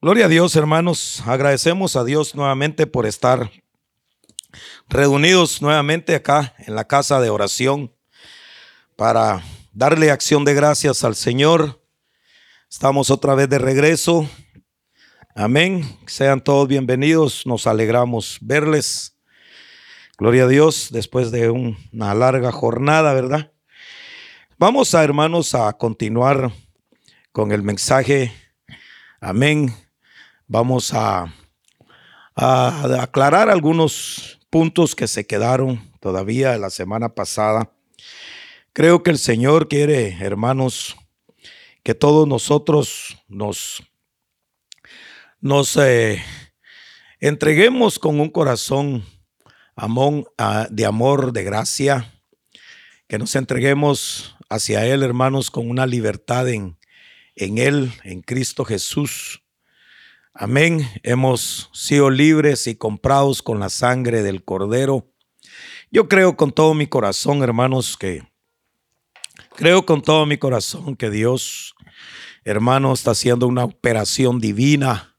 Gloria a Dios, hermanos. Agradecemos a Dios nuevamente por estar reunidos nuevamente acá en la casa de oración para darle acción de gracias al Señor. Estamos otra vez de regreso. Amén. Sean todos bienvenidos. Nos alegramos verles. Gloria a Dios después de una larga jornada, ¿verdad? Vamos a, hermanos, a continuar con el mensaje. Amén Vamos a, aclarar algunos puntos que se quedaron todavía la semana pasada. Creo que el Señor quiere, hermanos, que todos nosotros nos, nos eh, entreguemos con un corazón ah, de amor, de gracia, que nos entreguemos hacia Él, hermanos, con una libertad en, en Él, en Cristo Jesús. Amén. Hemos sido libres y comprados con la sangre del Cordero. Yo creo con todo mi corazón, hermanos, que creo con todo mi corazón que Dios, hermano, está haciendo una operación divina.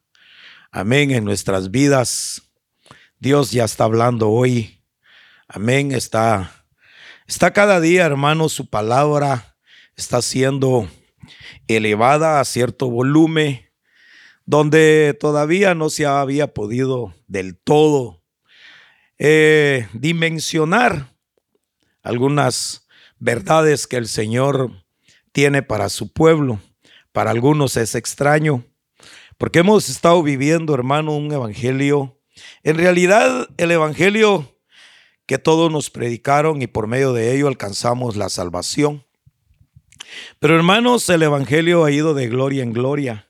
Amén. En nuestras vidas. Dios ya está hablando hoy. Amén. Está, está cada día, hermano, su palabra está siendo elevada a cierto volumen donde todavía no se había podido del todo eh, dimensionar algunas verdades que el Señor tiene para su pueblo. Para algunos es extraño, porque hemos estado viviendo, hermano, un evangelio. En realidad, el evangelio que todos nos predicaron y por medio de ello alcanzamos la salvación. Pero hermanos, el evangelio ha ido de gloria en gloria.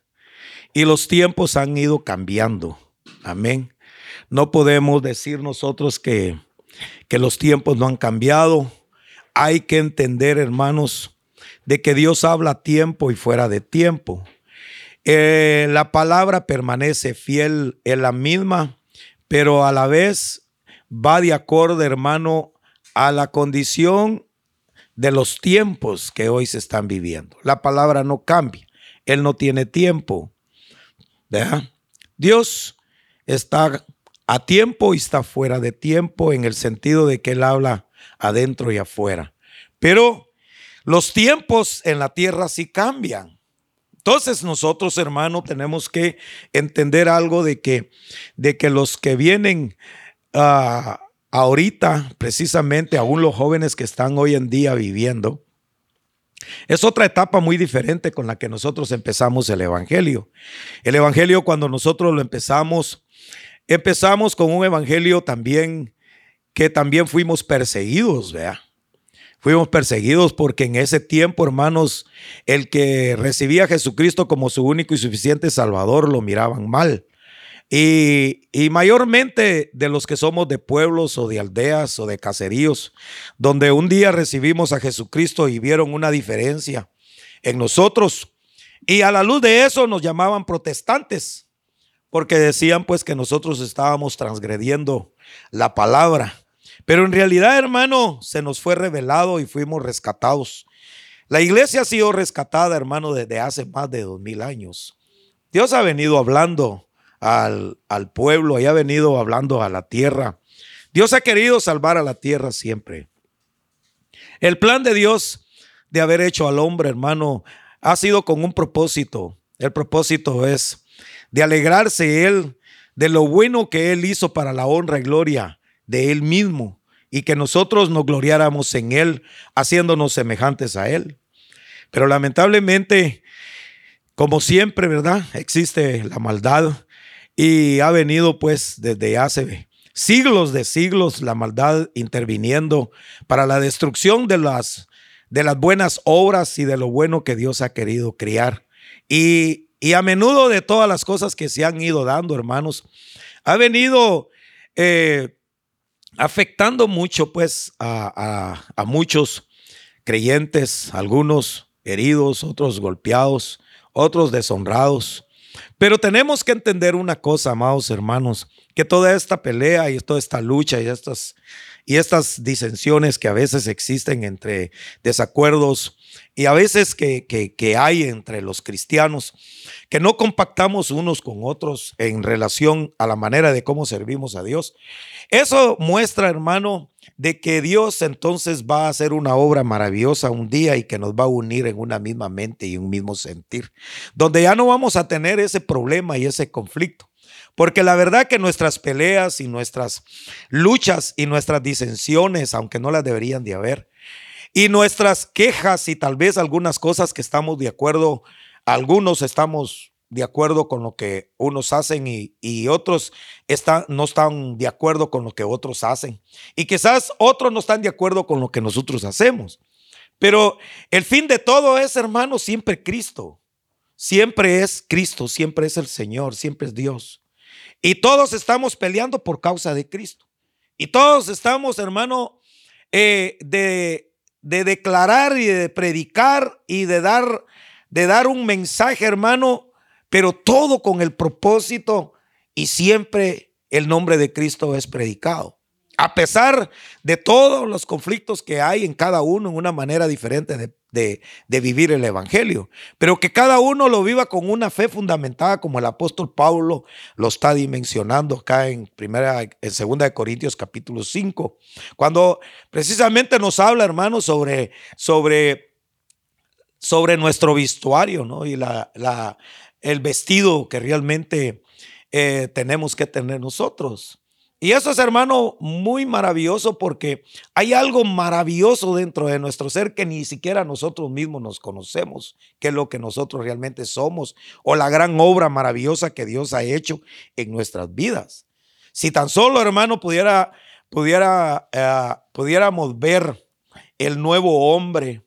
Y los tiempos han ido cambiando. Amén. No podemos decir nosotros que, que los tiempos no han cambiado. Hay que entender, hermanos, de que Dios habla a tiempo y fuera de tiempo. Eh, la palabra permanece fiel en la misma, pero a la vez va de acuerdo, hermano, a la condición de los tiempos que hoy se están viviendo. La palabra no cambia. Él no tiene tiempo. Dios está a tiempo y está fuera de tiempo en el sentido de que Él habla adentro y afuera. Pero los tiempos en la tierra sí cambian. Entonces nosotros, hermanos, tenemos que entender algo de que, de que los que vienen ah, ahorita, precisamente aún los jóvenes que están hoy en día viviendo, es otra etapa muy diferente con la que nosotros empezamos el Evangelio. El Evangelio cuando nosotros lo empezamos, empezamos con un Evangelio también que también fuimos perseguidos, vea. Fuimos perseguidos porque en ese tiempo, hermanos, el que recibía a Jesucristo como su único y suficiente Salvador lo miraban mal. Y, mayormente de los que somos de pueblos o de aldeas o de caseríos, donde un día recibimos a Jesucristo y vieron una diferencia en nosotros. Y a la luz de eso nos llamaban protestantes, porque decían pues que nosotros estábamos transgrediendo la palabra. Pero en realidad, hermano, se nos fue revelado y fuimos rescatados. La iglesia ha sido rescatada, hermano, desde hace más de dos mil años. Dios ha venido hablando al, al pueblo y ha venido hablando a la tierra. Dios ha querido salvar a la tierra siempre. El plan de Dios de haber hecho al hombre, hermano, ha sido con un propósito. El propósito es de alegrarse él de lo bueno que él hizo para la honra y gloria de él mismo y que nosotros nos gloriáramos en él, haciéndonos semejantes a él. Pero lamentablemente, como siempre, ¿verdad? Existe la maldad y ha venido pues desde hace siglos de siglos la maldad interviniendo para la destrucción de las, de las buenas obras y de lo bueno que Dios ha querido criar. Y, a menudo de todas las cosas que se han ido dando, hermanos, ha venido eh, afectando mucho pues a, a muchos creyentes, algunos heridos, otros golpeados, otros deshonrados. Pero tenemos que entender una cosa, amados hermanos, que toda esta pelea y toda esta lucha y estas, y estas disensiones que a veces existen entre desacuerdos y a veces que, que, hay entre los cristianos, que no compactamos unos con otros en relación a la manera de cómo servimos a Dios. Eso muestra, hermano, de que Dios entonces va a hacer una obra maravillosa un día y que nos va a unir en una misma mente y un mismo sentir, donde ya no vamos a tener ese problema y ese conflicto. Porque la verdad que nuestras peleas y nuestras luchas y nuestras disensiones, aunque no las deberían de haber, y nuestras quejas y tal vez algunas cosas que estamos de acuerdo, algunos estamos de acuerdo con lo que unos hacen y, otros están, no están de acuerdo con lo que otros hacen. Y quizás otros no están de acuerdo con lo que nosotros hacemos. Pero el fin de todo es, hermano, siempre Cristo. Siempre es Cristo, siempre es el Señor, siempre es Dios. Y todos estamos peleando por causa de Cristo. Y todos estamos, hermano, eh, de de declarar y de predicar y de dar, de dar un mensaje, hermano, pero todo con el propósito y siempre el nombre de Cristo es predicado. A pesar de todos los conflictos que hay en cada uno en una manera diferente de de, vivir el Evangelio, pero que cada uno lo viva con una fe fundamentada como el apóstol Pablo lo está dimensionando acá en primera, en segunda de Corintios capítulo 5, cuando precisamente nos habla, hermanos, sobre, sobre, sobre nuestro vestuario, ¿no? Y la, el vestido que realmente eh, tenemos que tener nosotros. Y eso es, hermano, muy maravilloso porque hay algo maravilloso dentro de nuestro ser que ni siquiera nosotros mismos nos conocemos, que es lo que nosotros realmente somos, o la gran obra maravillosa que Dios ha hecho en nuestras vidas. Si tan solo, hermano, pudiera, pudiera, eh, pudiéramos ver el nuevo hombre,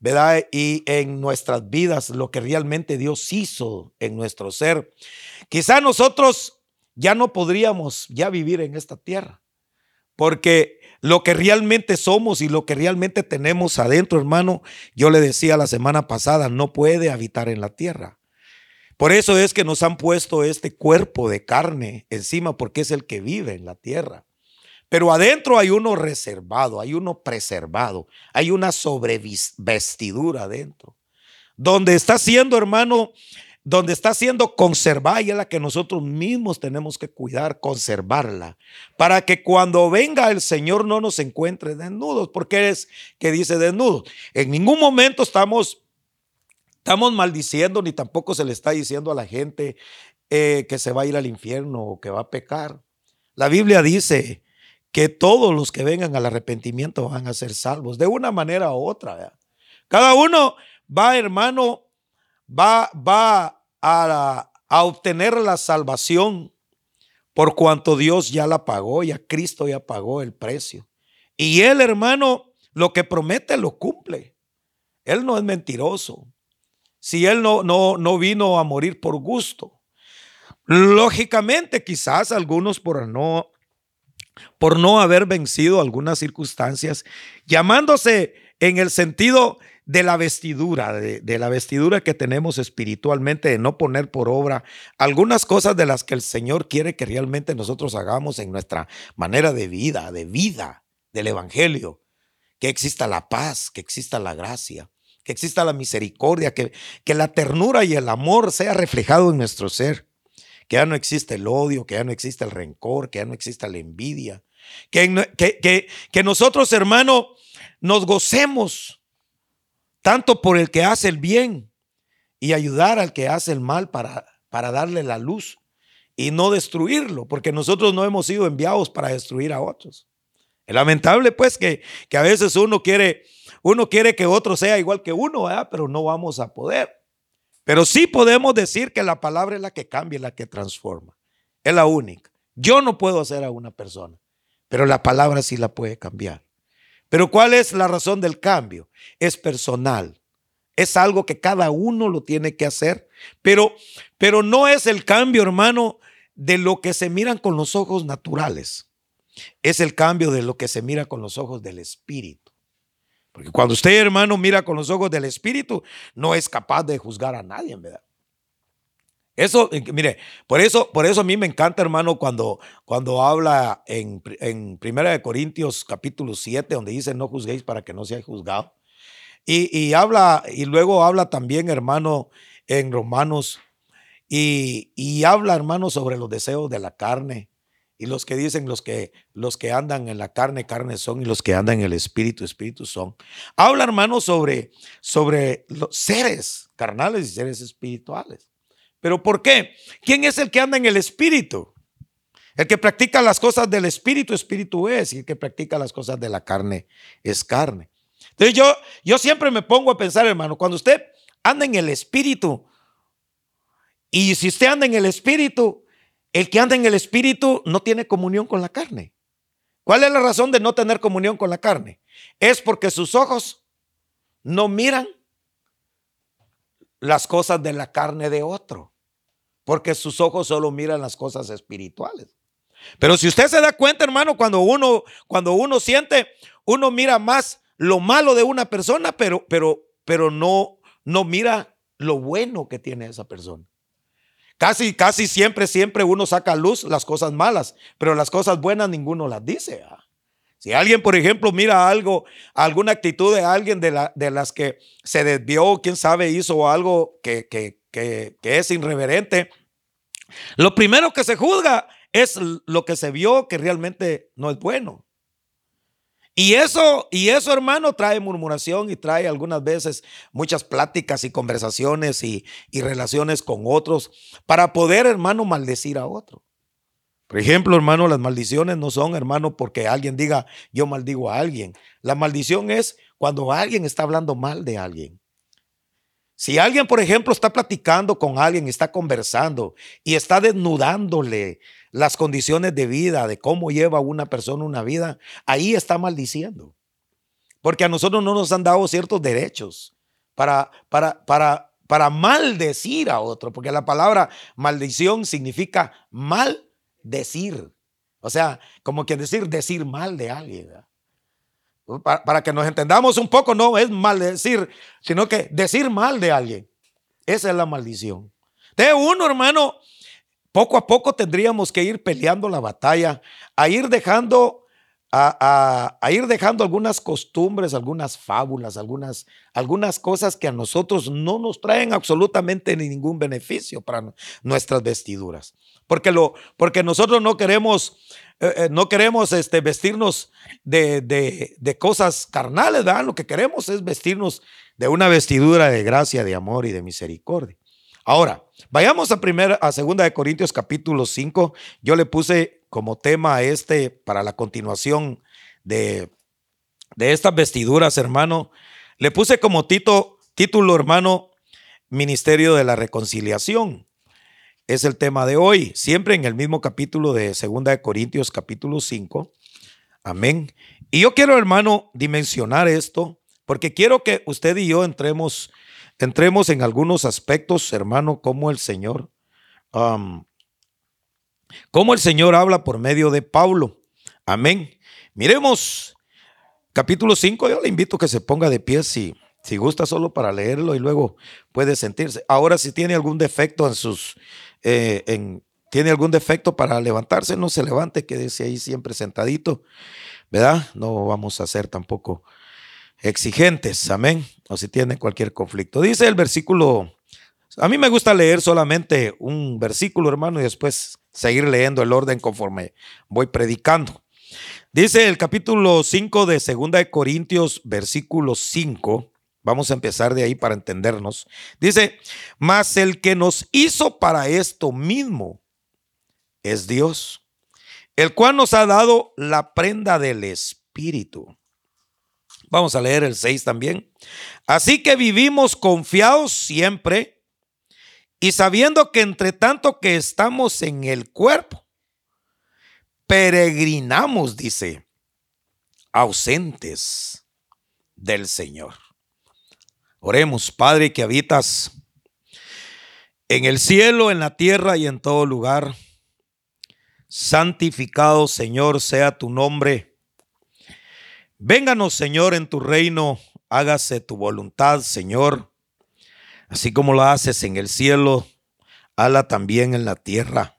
¿verdad? Y en nuestras vidas, lo que realmente Dios hizo en nuestro ser. Quizá nosotros ya no podríamos ya vivir en esta tierra. Porque lo que realmente somos y lo que realmente tenemos adentro, hermano, yo le decía la semana pasada, no puede habitar en la tierra. Por eso es que nos han puesto este cuerpo de carne encima, porque es el que vive en la tierra. Pero adentro hay uno reservado, hay uno preservado, hay una sobrevestidura adentro, donde está siendo, hermano, donde está siendo conservada y es la que nosotros mismos tenemos que cuidar, conservarla, para que cuando venga el Señor no nos encuentre desnudos, porque es que dice desnudos. En ningún momento estamos, estamos maldiciendo, ni tampoco se le está diciendo a la gente eh, que se va a ir al infierno o que va a pecar. La Biblia dice que todos los que vengan al arrepentimiento van a ser salvos, de una manera u otra. Cada uno va, hermano, va, va a, a obtener la salvación por cuanto Dios ya la pagó, ya Cristo ya pagó el precio. Y él, hermano, lo que promete lo cumple. Él no es mentiroso. Si él no, no, no vino a morir por gusto. Lógicamente, quizás algunos por no, por no haber vencido algunas circunstancias, llamándose en el sentido de la vestidura, de, la vestidura que tenemos espiritualmente, de no poner por obra algunas cosas de las que el Señor quiere que realmente nosotros hagamos en nuestra manera de vida, de vida del Evangelio. Que exista la paz, que exista la gracia, que exista la misericordia, que, que la ternura y el amor sea reflejado en nuestro ser. Que ya no existe el odio, que ya no existe el rencor, que ya no exista la envidia. Que, que, que, que nosotros, hermano, nos gocemos tanto por el que hace el bien y ayudar al que hace el mal para, para darle la luz y no destruirlo, porque nosotros no hemos sido enviados para destruir a otros. Es lamentable pues que, que a veces uno quiere, uno quiere que otro sea igual que uno, pero no vamos a poder. Pero sí podemos decir que la palabra es la que cambia, la que transforma. Es la única. Yo no puedo hacer a una persona, pero la palabra sí la puede cambiar. Pero ¿cuál es la razón del cambio? Es personal. Es algo que cada uno lo tiene que hacer. Pero, pero no es el cambio, hermano, de lo que se miran con los ojos naturales. Es el cambio de lo que se mira con los ojos del Espíritu. Porque cuando usted, hermano, mira con los ojos del Espíritu, no es capaz de juzgar a nadie, ¿verdad? Eso, mire, por eso, por eso a mí me encanta, hermano, cuando, cuando habla en, en Primera de Corintios capítulo 7, donde dice, no juzguéis para que no seáis juzgados. Y, habla, y luego habla también, hermano, en Romanos, y, y habla, hermano, sobre los deseos de la carne. Y los que dicen los que, los que andan en la carne, carne son, y los que andan en el espíritu, espíritu son. Habla, hermano, sobre, sobre los seres carnales y seres espirituales. ¿Pero por qué? ¿Quién es el que anda en el espíritu? El que practica las cosas del espíritu, espíritu es, y el que practica las cosas de la carne es carne. Entonces yo, yo siempre me pongo a pensar, hermano, cuando usted anda en el espíritu, y si usted anda en el espíritu, el que anda en el espíritu no tiene comunión con la carne. ¿Cuál es la razón de no tener comunión con la carne? Es porque sus ojos no miran las cosas de la carne de otro, porque sus ojos solo miran las cosas espirituales. Pero si usted se da cuenta, hermano, cuando uno cuando uno siente, uno mira más lo malo de una persona, pero pero pero no no mira lo bueno que tiene esa persona. Casi, casi siempre, siempre uno saca a luz las cosas malas, pero las cosas buenas ninguno las dice. ¿ah? Si alguien, por ejemplo, mira algo, alguna actitud de alguien de, la, de las que se desvió, quién sabe, hizo algo que, que es irreverente, lo primero que se juzga es lo que se vio que realmente no es bueno. Y eso, y eso, hermano, trae murmuración y trae algunas veces muchas pláticas y conversaciones y, y relaciones con otros para poder, hermano, maldecir a otro. Por ejemplo, hermano, las maldiciones no son, hermano, porque alguien diga yo maldigo a alguien. La maldición es cuando alguien está hablando mal de alguien. Si alguien, por ejemplo, está platicando con alguien, está conversando y está desnudándole las condiciones de vida, de cómo lleva una persona una vida, ahí está maldiciendo. Porque a nosotros no nos han dado ciertos derechos para, para, para, para maldecir a otro, porque la palabra maldición significa maldecir. O sea, como que decir, decir mal de alguien. Para, para, que nos entendamos un poco, no es maldecir, sino que decir mal de alguien. Esa es la maldición. De uno, hermano, poco a poco tendríamos que ir peleando la batalla, a ir dejando, a, ir dejando algunas costumbres, algunas fábulas, algunas, algunas cosas que a nosotros no nos traen absolutamente ningún beneficio para nuestras vestiduras. Porque, lo, porque nosotros no queremos, eh, eh, no queremos este, vestirnos de, de, cosas carnales, ¿verdad? Lo que queremos es vestirnos de una vestidura de gracia, de amor y de misericordia. Ahora, vayamos a primera, a segunda de Corintios capítulo 5. Yo le puse como tema este para la continuación de, de estas vestiduras, hermano. Le puse como tito, título, hermano, Ministerio de la Reconciliación. Es el tema de hoy, siempre en el mismo capítulo de segunda de Corintios capítulo 5. Amén. Y yo quiero, hermano, dimensionar esto porque quiero que usted y yo entremos entremos en algunos aspectos, hermano, como el Señor, como el Señor habla por medio de Pablo. Amén. Miremos capítulo 5, yo le invito a que se ponga de pie si, si gusta solo para leerlo y luego puede sentirse. Ahora si tiene algún defecto en sus, eh, en, tiene algún defecto para levantarse, no se levante, quédese ahí siempre sentadito, ¿verdad? No vamos a hacer tampoco exigentes, amén, o si tienen cualquier conflicto. Dice el versículo, a mí me gusta leer solamente un versículo, hermano, y después seguir leyendo el orden conforme voy predicando. Dice el capítulo 5 de Segunda de Corintios, versículo 5. Vamos a empezar de ahí para entendernos. Dice, mas el que nos hizo para esto mismo es Dios, el cual nos ha dado la prenda del Espíritu. Vamos a leer el 6 también. Así que vivimos confiados siempre y sabiendo que entre tanto que estamos en el cuerpo, peregrinamos, dice, ausentes del Señor. Oremos, Padre, que habitas en el cielo, en la tierra y en todo lugar. Santificado, Señor, sea tu nombre Vénganos, Señor, en tu reino, hágase tu voluntad, Señor, así como lo haces en el cielo, hala también en la tierra.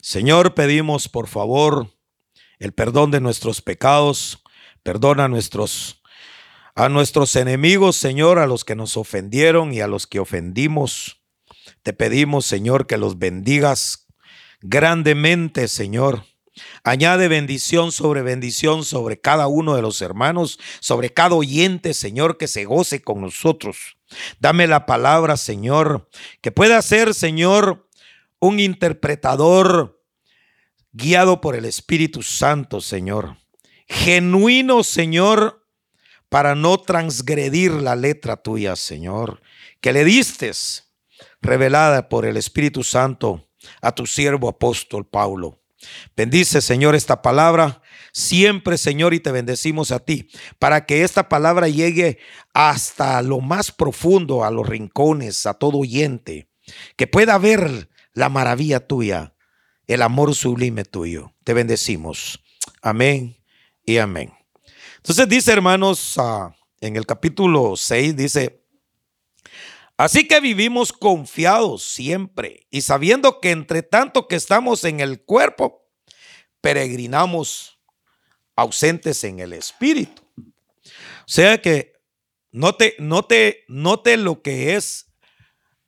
Señor, pedimos por favor el perdón de nuestros pecados, perdona nuestros A nuestros enemigos, Señor, a los que nos ofendieron y a los que ofendimos, te pedimos, Señor, que los bendigas grandemente, Señor. Añade bendición sobre bendición sobre cada uno de los hermanos, sobre cada oyente, Señor, que se goce con nosotros. Dame la palabra, Señor, que pueda ser, Señor, un interpretador guiado por el Espíritu Santo, Señor. Genuino, Señor, para no transgredir la letra tuya, Señor, que le distes, revelada por el Espíritu Santo a tu siervo apóstol Pablo. Bendice, Señor, esta palabra siempre, Señor, y te bendecimos a ti, para que esta palabra llegue hasta lo más profundo, a los rincones, a todo oyente, que pueda ver la maravilla tuya, el amor sublime tuyo. Te bendecimos. Amén y amén. Entonces dice, hermanos, ah, en el capítulo 6 dice, así que vivimos confiados siempre y sabiendo que entre tanto que estamos en el cuerpo, peregrinamos ausentes en el espíritu. O sea que note, note, note lo que es,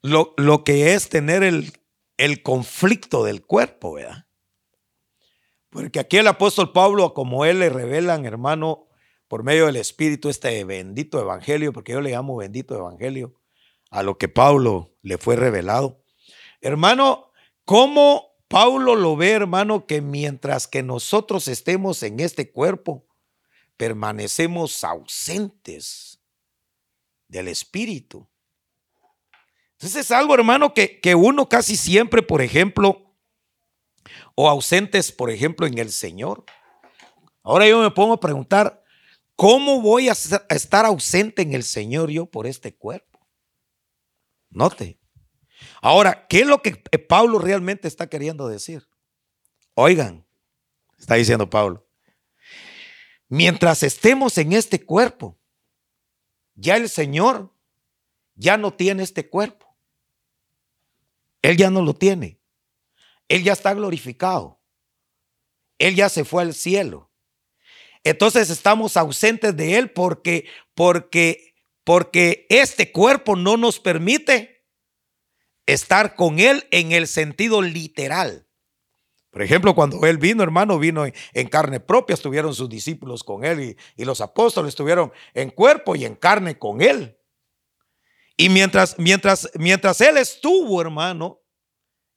lo, lo que es tener el, el conflicto del cuerpo, ¿verdad? Porque aquí el apóstol Pablo, como él le revelan, hermano, por medio del Espíritu este bendito evangelio, porque yo le llamo bendito evangelio, a lo que Pablo le fue revelado. Hermano, ¿cómo Pablo lo ve, hermano, que mientras que nosotros estemos en este cuerpo, permanecemos ausentes del Espíritu? Entonces es algo, hermano, que, que uno casi siempre, por ejemplo, o ausentes, por ejemplo, en el Señor. Ahora yo me pongo a preguntar, ¿Cómo voy a estar ausente en el Señor yo por este cuerpo? Note. Ahora, ¿qué es lo que Pablo realmente está queriendo decir? Oigan, está diciendo Pablo, mientras estemos en este cuerpo, ya el Señor ya no tiene este cuerpo. Él ya no lo tiene. Él ya está glorificado. Él ya se fue al cielo. Entonces estamos ausentes de Él porque, porque, porque este cuerpo no nos permite estar con Él en el sentido literal. Por ejemplo, cuando Él vino, hermano, vino en, carne propia, estuvieron sus discípulos con Él y, los apóstoles estuvieron en cuerpo y en carne con Él. Y mientras, mientras, mientras Él estuvo, hermano,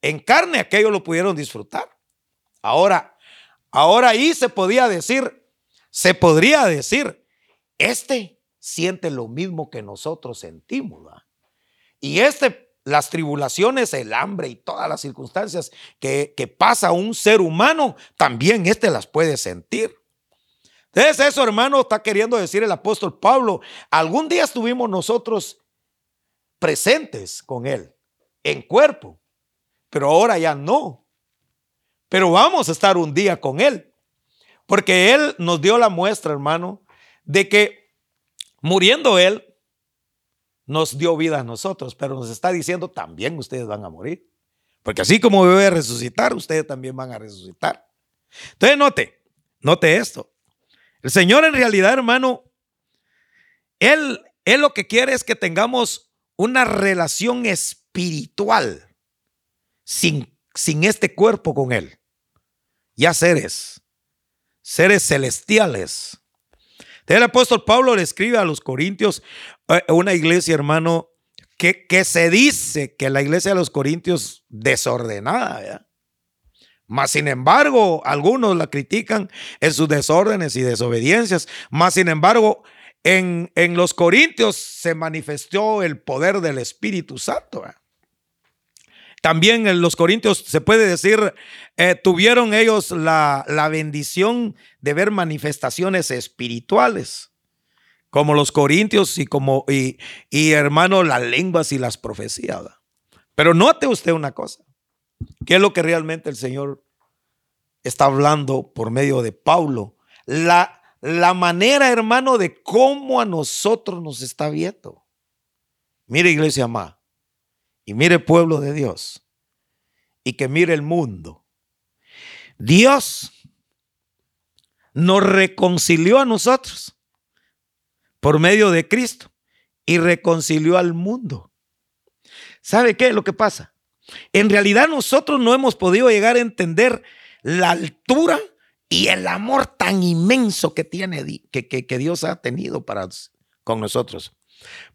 en carne, aquello lo pudieron disfrutar. Ahora, ahora ahí se podía decir, se podría decir, este siente lo mismo que nosotros sentimos. Y este, las tribulaciones, el hambre y todas las circunstancias que, que pasa un ser humano, también este las puede sentir. Entonces eso, hermano, está queriendo decir el apóstol Pablo. Algún día estuvimos nosotros presentes con él, en cuerpo, pero ahora ya no. Pero vamos a estar un día con él. Porque Él nos dio la muestra, hermano, de que muriendo Él, nos dio vida a nosotros, pero nos está diciendo también ustedes van a morir. Porque así como a resucitar, ustedes también van a resucitar. Entonces note, note esto. El Señor en realidad, hermano, Él, Él lo que quiere es que tengamos una relación espiritual sin, sin este cuerpo con Él. Ya seres seres celestiales. El apóstol Pablo le escribe a los Corintios, eh, una iglesia, hermano, que, que se dice que la iglesia de los Corintios desordenada, Mas sin embargo, algunos la critican en sus desórdenes y desobediencias. Mas sin embargo, en, en los Corintios se manifestó el poder del Espíritu Santo. También en los Corintios se puede decir, eh, tuvieron ellos la, bendición de ver manifestaciones espirituales, como los Corintios y como, y, y hermano, las lenguas y las profecías. Pero note usted una cosa, ¿qué es lo que realmente el Señor está hablando por medio de Paulo? La, la manera, hermano, de cómo a nosotros nos está viendo. Mire, iglesia amada. Y mire pueblo de Dios. Y que mire el mundo. Dios nos reconcilió a nosotros. por medio de Cristo y reconcilió al mundo. ¿Sabe qué es lo que pasa? En realidad nosotros no hemos podido llegar a entender la altura y el amor tan inmenso que tiene que, que, Dios ha tenido para con nosotros.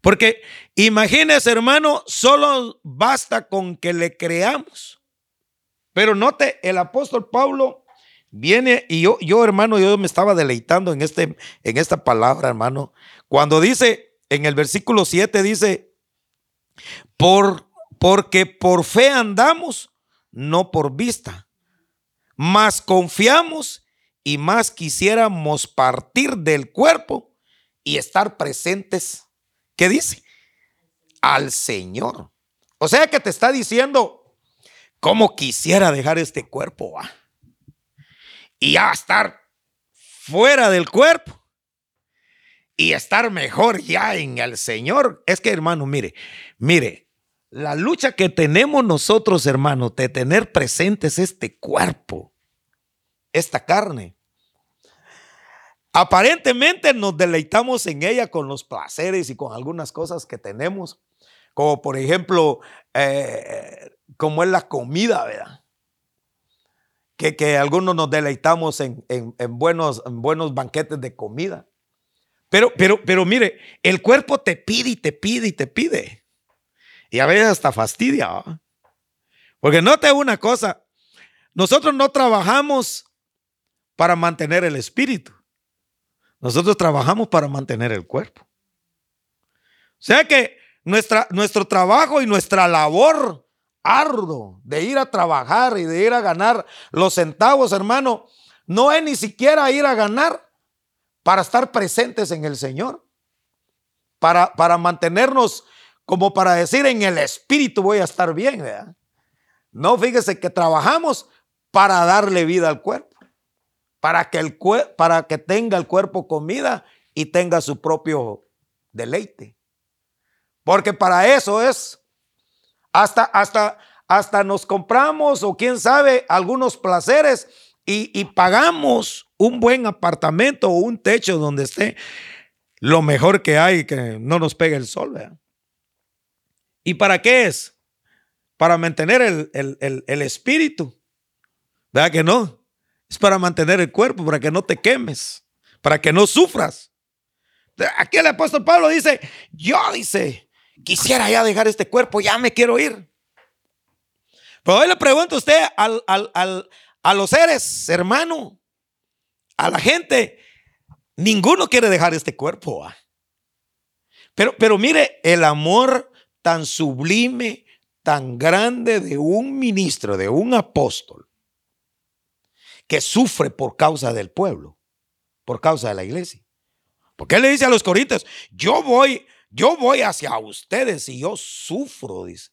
Porque imagínese, hermano, solo basta con que le creamos. Pero note, el apóstol Pablo viene y yo, yo hermano, yo me estaba deleitando en, este, en esta palabra, hermano. Cuando dice, en el versículo 7 dice, por, porque por fe andamos, no por vista, más confiamos y más quisiéramos partir del cuerpo y estar presentes ¿Qué dice? Al Señor. O sea que te está diciendo, ¿cómo quisiera dejar este cuerpo? Y ya estar fuera del cuerpo y estar mejor ya en el Señor. Es que, hermano, mire, mire, la lucha que tenemos nosotros, hermano, de tener presentes este cuerpo, esta carne, Aparentemente nos deleitamos en ella con los placeres y con algunas cosas que tenemos, como por ejemplo, eh, como es la comida, ¿verdad? Que, que algunos nos deleitamos en, buenos, en buenos banquetes de comida. Pero, pero, pero mire, el cuerpo te pide y te pide y te pide. Y a veces hasta fastidia. Porque note una cosa, nosotros no trabajamos para mantener el espíritu. Nosotros trabajamos para mantener el cuerpo. O sea que nuestra, nuestro trabajo y nuestra labor arduo de ir a trabajar y de ir a ganar los centavos, hermano, no es ni siquiera ir a ganar para estar presentes en el Señor, para, para mantenernos como para decir en el espíritu voy a estar bien. No, fíjese que trabajamos para darle vida al cuerpo para que, el, para que tenga el cuerpo comida y tenga su propio deleite. Porque para eso es, hasta, hasta, hasta nos compramos o quién sabe algunos placeres y, pagamos un buen apartamento o un techo donde esté lo mejor que hay, que no nos pegue el sol. ¿Y para qué es? Para mantener el, el, el espíritu. ¿Verdad que no? Es para mantener el cuerpo, para que no te quemes, para que no sufras. Aquí el apóstol Pablo dice, yo dice, quisiera ya dejar este cuerpo, ya me quiero ir. Pero hoy le pregunto a usted, a los seres, hermano, a la gente, ninguno quiere dejar este cuerpo. Pero, pero mire, el amor tan sublime, tan grande de un ministro, de un apóstol, que sufre por causa del pueblo, por causa de la iglesia. Porque él le dice a los corintios, yo voy, yo voy hacia ustedes y yo sufro, dice.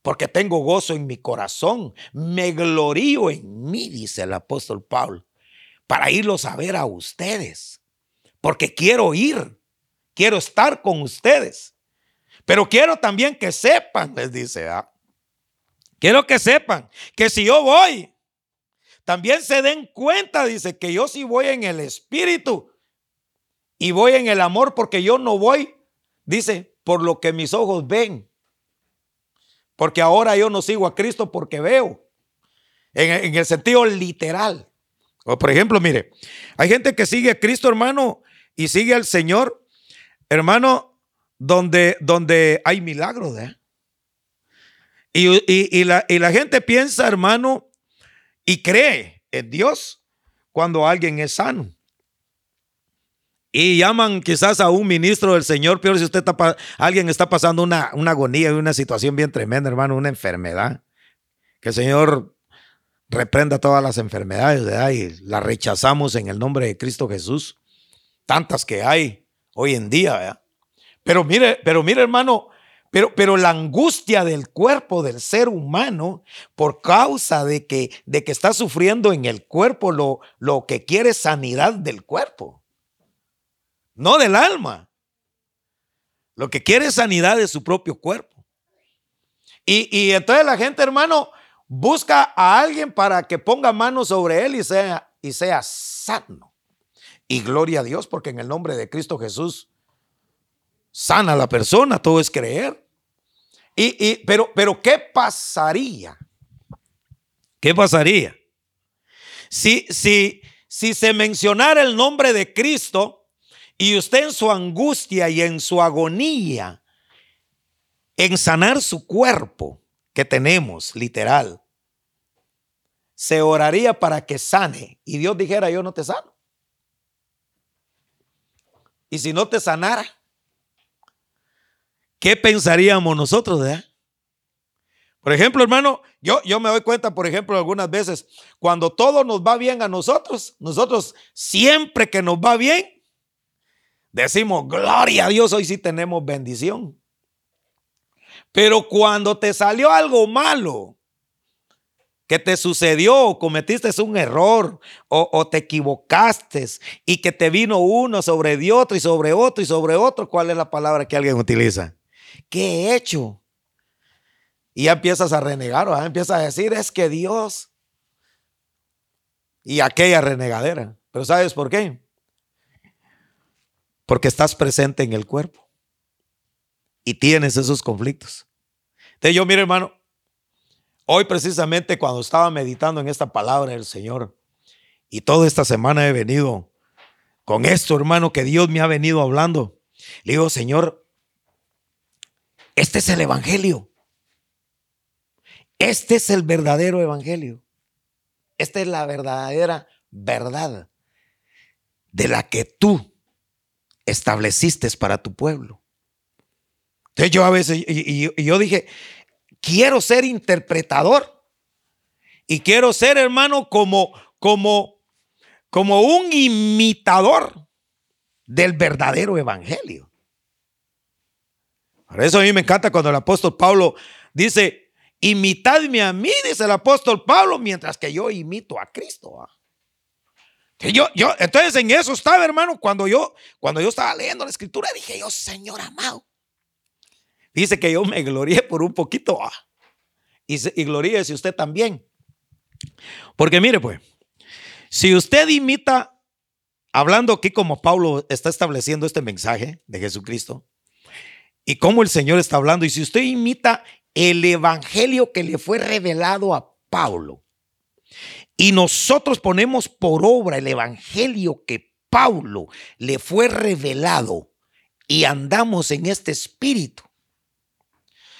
Porque tengo gozo en mi corazón, me glorío en mí, dice el apóstol Pablo, para irlos a ver a ustedes. Porque quiero ir, quiero estar con ustedes. Pero quiero también que sepan, les dice, ¿ah? quiero que sepan que si yo voy, también se den cuenta, dice, que yo sí voy en el espíritu y voy en el amor porque yo no voy, dice, por lo que mis ojos ven. Porque ahora yo no sigo a Cristo porque veo. En, el sentido literal. O por ejemplo, mire, hay gente que sigue a Cristo, hermano, y sigue al Señor, hermano, donde, donde hay milagros. ¿eh? Y, la, y la gente piensa, hermano, y cree en Dios cuando alguien es sano. Y llaman quizás a un ministro del Señor, peor si usted está, alguien está pasando una, una agonía y una situación bien tremenda, hermano, una enfermedad. Que el Señor reprenda todas las enfermedades, ¿verdad? Y las rechazamos en el nombre de Cristo Jesús. Tantas que hay hoy en día, ¿verdad? Pero mire, pero mire, hermano, pero, pero la angustia del cuerpo del ser humano, por causa de que, de que está sufriendo en el cuerpo, lo, lo que quiere es sanidad del cuerpo, no del alma. Lo que quiere es sanidad de su propio cuerpo. Y, y entonces la gente, hermano, busca a alguien para que ponga manos sobre él y sea, y sea sano. Y gloria a Dios, porque en el nombre de Cristo Jesús sana la persona, todo es creer. Y, pero, pero, ¿qué pasaría? ¿Qué pasaría? Si, si, si se mencionara el nombre de Cristo y usted en su angustia y en su agonía, en sanar su cuerpo que tenemos, literal, se oraría para que sane y Dios dijera, yo no te sano. Y si no te sanara, ¿qué pensaríamos nosotros? de Por ejemplo, hermano, yo, yo me doy cuenta, por ejemplo, algunas veces, cuando todo nos va bien a nosotros, nosotros siempre que nos va bien, decimos, gloria a Dios, hoy sí tenemos bendición. Pero cuando te salió algo malo, que te sucedió o cometiste un error o, te equivocaste y que te vino uno sobre otro y sobre otro y sobre otro, ¿cuál es la palabra que alguien utiliza? ¿Qué he hecho? Y ya empiezas a renegar o empiezas a decir, es que Dios y aquella renegadera. Pero ¿sabes por qué? Porque estás presente en el cuerpo y tienes esos conflictos. Entonces yo, mire hermano, Hoy precisamente cuando estaba meditando en esta palabra del Señor y toda esta semana he venido con esto, hermano, que Dios me ha venido hablando. Le digo, Señor, este es el Evangelio. Este es el verdadero Evangelio. Esta es la verdadera verdad de la que tú estableciste para tu pueblo. Entonces yo a veces, y yo dije, quiero ser interpretador y quiero ser, hermano, como, como, como un imitador del verdadero evangelio. Por eso a mí me encanta cuando el apóstol Pablo dice, imitadme a mí, dice el apóstol Pablo, mientras que yo imito a Cristo. yo, yo, entonces en eso estaba, hermano, cuando yo, cuando yo estaba leyendo la escritura, dije yo, Señor amado, Dice que yo me glorié por un poquito. Y, y gloríese usted también. Porque mire, pues, si usted imita, hablando aquí como Pablo está estableciendo este mensaje de Jesucristo, y cómo el Señor está hablando, y si usted imita el evangelio que le fue revelado a Pablo, y nosotros ponemos por obra el evangelio que Pablo le fue revelado, y andamos en este espíritu,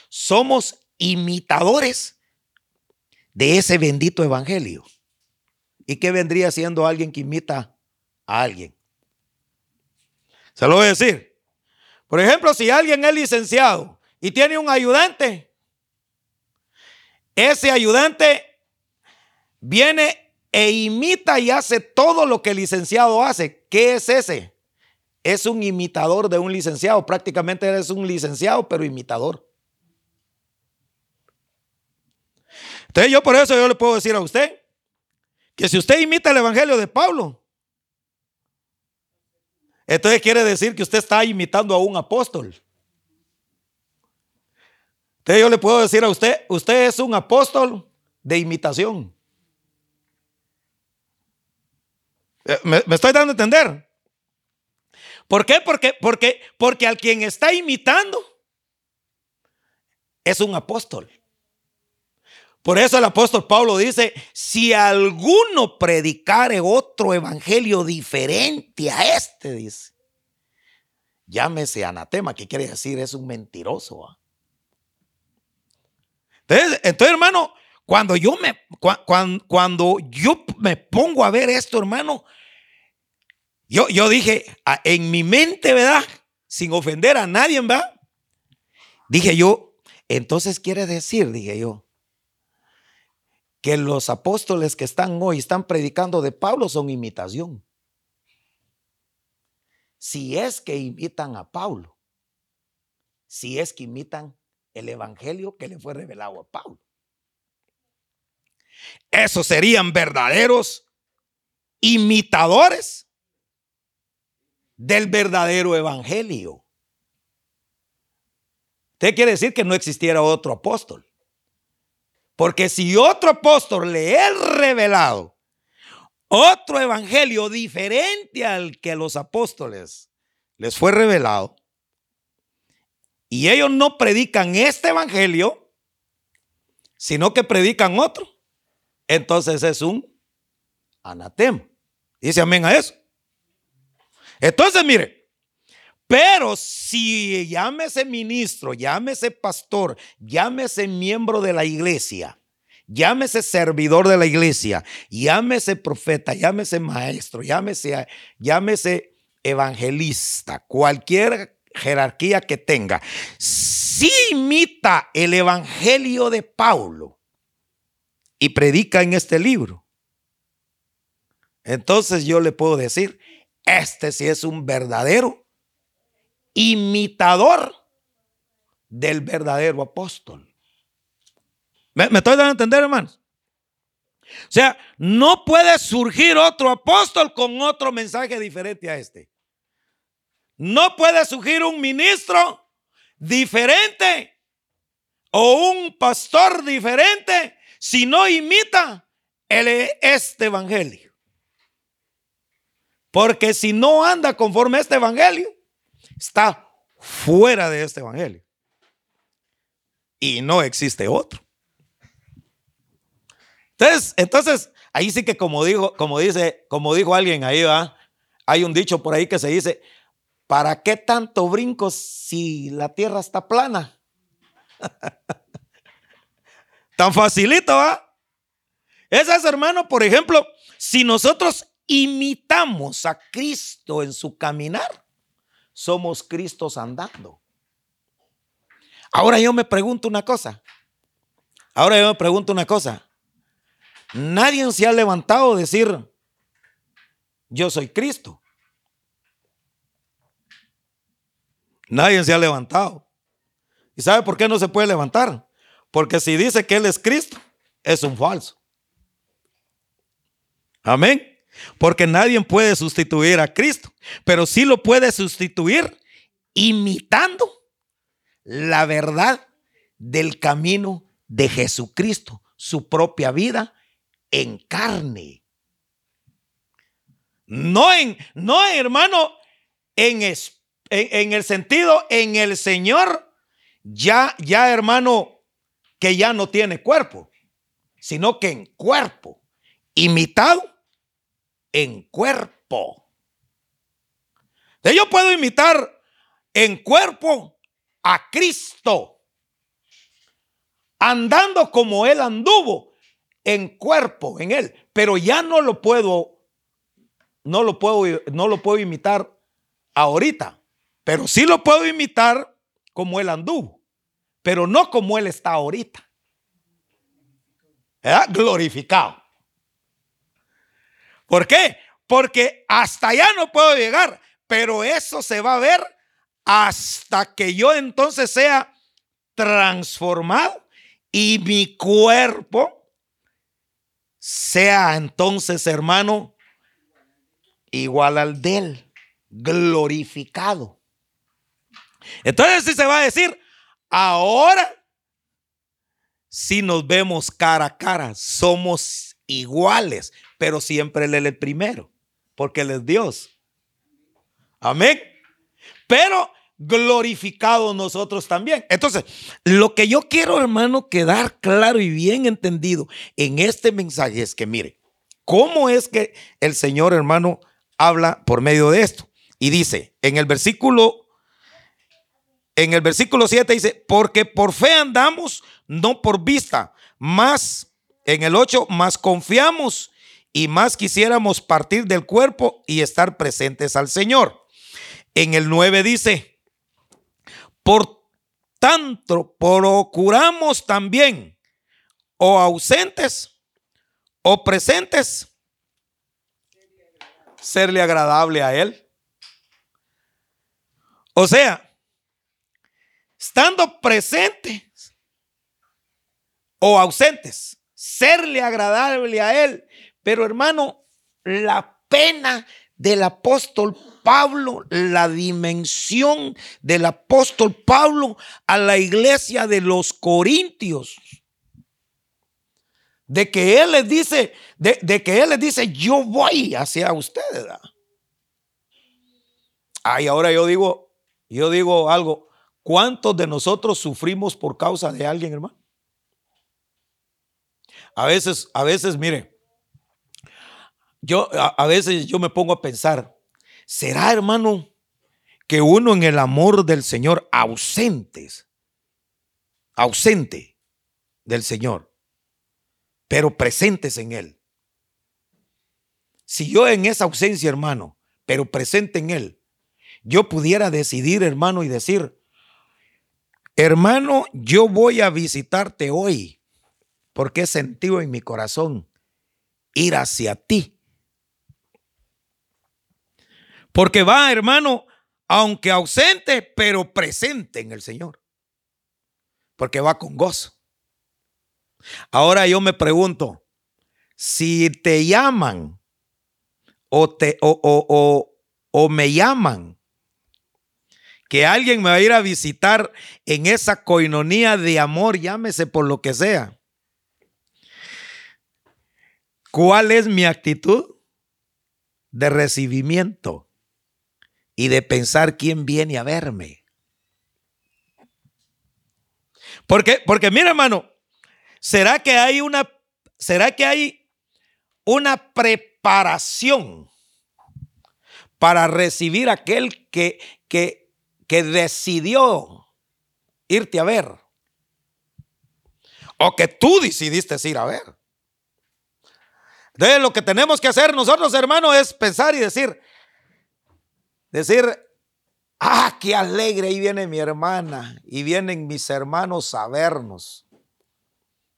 somos imitadores de ese bendito evangelio. ¿Y qué vendría siendo alguien que imita a alguien? Se lo voy a decir. Por ejemplo, si alguien es licenciado y tiene un ayudante, ese ayudante viene e imita y hace todo lo que el licenciado hace. ¿Qué es ese? Es un imitador de un licenciado. Prácticamente es un licenciado, pero imitador. Entonces yo por eso yo le puedo decir a usted que si usted imita el Evangelio de Pablo, entonces quiere decir que usted está imitando a un apóstol. Entonces yo le puedo decir a usted, usted es un apóstol de imitación. Eh, ¿Me, estoy dando a entender? ¿Por qué? Porque, porque, porque al quien está imitando es un apóstol. Por eso el apóstol Pablo dice, si alguno predicare otro evangelio diferente a este, dice, llámese anatema, que quiere decir es un mentiroso. Entonces, entonces, hermano, cuando yo me cuando, cuando, yo me pongo a ver esto, hermano, yo, yo dije, en mi mente, ¿verdad? Sin ofender a nadie, ¿verdad? Dije yo, entonces quiere decir, dije yo, que los apóstoles que están hoy, están predicando de Pablo, son imitación. Si es que imitan a Pablo, si es que imitan el evangelio que le fue revelado a Pablo. Esos serían verdaderos imitadores del verdadero evangelio. Usted quiere decir que no existiera otro apóstol. Porque si otro apóstol le es revelado otro evangelio diferente al que los apóstoles les fue revelado, y ellos no predican este evangelio, sino que predican otro, entonces es un anatema. Dice amén a eso. Entonces, mire, pero si llámese ministro, llámese pastor, llámese miembro de la iglesia, llámese servidor de la iglesia, llámese profeta, llámese maestro, llámese, evangelista, cualquier jerarquía que tenga, si imita el evangelio de Paulo y predica en este libro, entonces yo le puedo decir, este sí es un verdadero imitador del verdadero apóstol. ¿Me, estoy dando a entender, hermanos? O sea, no puede surgir otro apóstol con otro mensaje diferente a este. No puede surgir un ministro diferente o un pastor diferente si no imita el, este evangelio. Porque si no anda conforme a este evangelio, está fuera de este evangelio. Y no existe otro. Entonces, entonces ahí sí que como dijo, como dice, como dijo alguien ahí, ¿va? hay un dicho por ahí que se dice, ¿Para qué tanto brinco si la tierra está plana? Tan facilito, ¿ah? Esas, hermano, por ejemplo, si nosotros imitamos a Cristo en su caminar, somos Cristos andando. Ahora yo me pregunto una cosa. Ahora yo me pregunto una cosa. Nadie se ha levantado a decir, yo soy Cristo. Nadie se ha levantado. ¿Y sabe por qué no se puede levantar? Porque si dice que Él es Cristo, es un falso. Amén. Porque nadie puede sustituir a Cristo, pero sí lo puede sustituir imitando la verdad del camino de Jesucristo, su propia vida en carne. No en, no hermano, en espíritu en, el sentido, en el Señor, ya, ya hermano, que ya no tiene cuerpo, sino que en cuerpo, imitado en cuerpo. yo puedo imitar en cuerpo a Cristo, andando como Él anduvo, en cuerpo, en Él, pero ya no lo puedo, no lo puedo, no lo puedo imitar ahorita. Pero sí lo puedo imitar como él anduvo, pero no como él está ahorita. Glorificado. ¿Por qué? Porque hasta allá no puedo llegar, pero eso se va a ver hasta que yo entonces sea transformado y mi cuerpo sea entonces, hermano, igual al de él, glorificado. Entonces si se va a decir, ahora si nos vemos cara a cara, somos iguales, pero siempre Él es el primero, porque Él es Dios. Amén. Pero glorificado nosotros también. Entonces, lo que yo quiero, hermano, quedar claro y bien entendido en este mensaje es que, mire, ¿cómo es que el Señor, hermano, habla por medio de esto? Y dice en el versículo en el versículo 7 dice, porque por fe andamos, no por vista. Más, en el 8, más confiamos y más quisiéramos partir del cuerpo y estar presentes al Señor. En el 9 dice, por tanto, procuramos también, o ausentes o presentes, serle agradable a Él. O sea, estando presentes o ausentes, serle agradable a Él. Pero hermano, la pena del apóstol Pablo, la dimensión del apóstol Pablo a la iglesia de los Corintios. De que Él les dice, de, que Él les dice, yo voy hacia ustedes. Ay, ahora yo digo, yo digo algo, ¿Cuántos de nosotros sufrimos por causa de alguien, hermano? A veces, a veces, mire, yo a, veces yo me pongo a pensar, ¿será, hermano, que uno en el amor del Señor ausentes, ausente del Señor, pero presentes en Él? Si yo en esa ausencia, hermano, pero presente en Él, yo pudiera decidir, hermano, y decir, hermano, yo voy a visitarte hoy porque he sentido en mi corazón ir hacia ti. Porque va, hermano, aunque ausente, pero presente en el Señor. Porque va con gozo. Ahora yo me pregunto, si te llaman o, te, o, o me llaman que alguien me va a ir a visitar en esa coinonía de amor, llámese por lo que sea. ¿Cuál es mi actitud? De recibimiento y de pensar quién viene a verme. Porque, porque mira, hermano, ¿será que hay una, será que hay una preparación para recibir aquel que, que, que decidió irte a ver. O que tú decidiste ir a ver. Entonces lo que tenemos que hacer nosotros, hermanos, es pensar y decir, decir, ah, qué alegre, ahí viene mi hermana y vienen mis hermanos a vernos.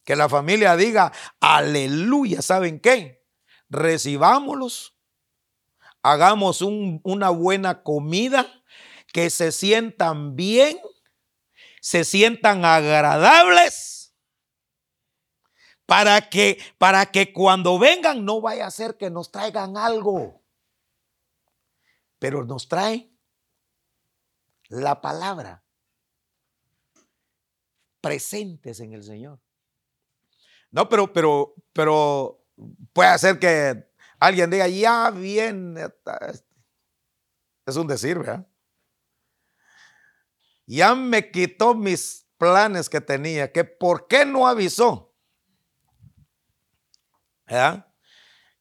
Que la familia diga, aleluya, ¿saben qué? Recibámoslos, hagamos una buena comida que se sientan bien, se sientan agradables, para que, para que cuando vengan no vaya a ser que nos traigan algo, pero nos traen la palabra presentes en el Señor. No, pero, pero, pero puede ser que alguien diga, ya bien, es un decir, ¿verdad? ya me quitó mis planes que tenía, que por qué no avisó.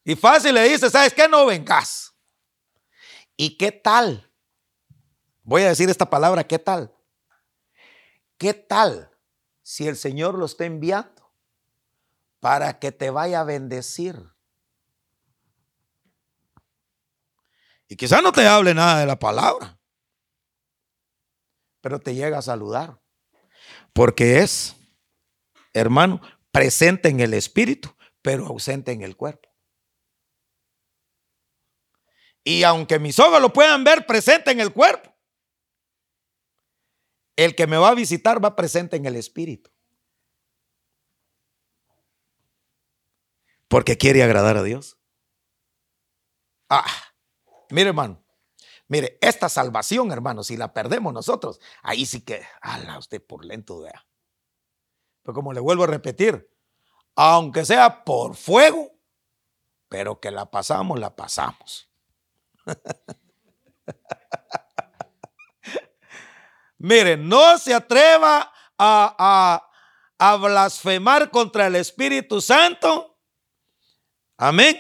Y fácil le dice, ¿sabes qué? No vengas. ¿Y qué tal? Voy a decir esta palabra, ¿qué tal? ¿Qué tal si el Señor lo está enviando para que te vaya a bendecir? Y quizá no te hable nada de la palabra pero te llega a saludar. Porque es, hermano, presente en el espíritu, pero ausente en el cuerpo. Y aunque mis ojos lo puedan ver presente en el cuerpo, el que me va a visitar va presente en el espíritu. Porque quiere agradar a Dios. Ah, mire hermano, Mire, esta salvación, hermano, si la perdemos nosotros, ahí sí que, ala, usted por lento vea. Pero como le vuelvo a repetir, aunque sea por fuego, pero que la pasamos, la pasamos. Mire, no se atreva a, a blasfemar contra el Espíritu Santo. Amén.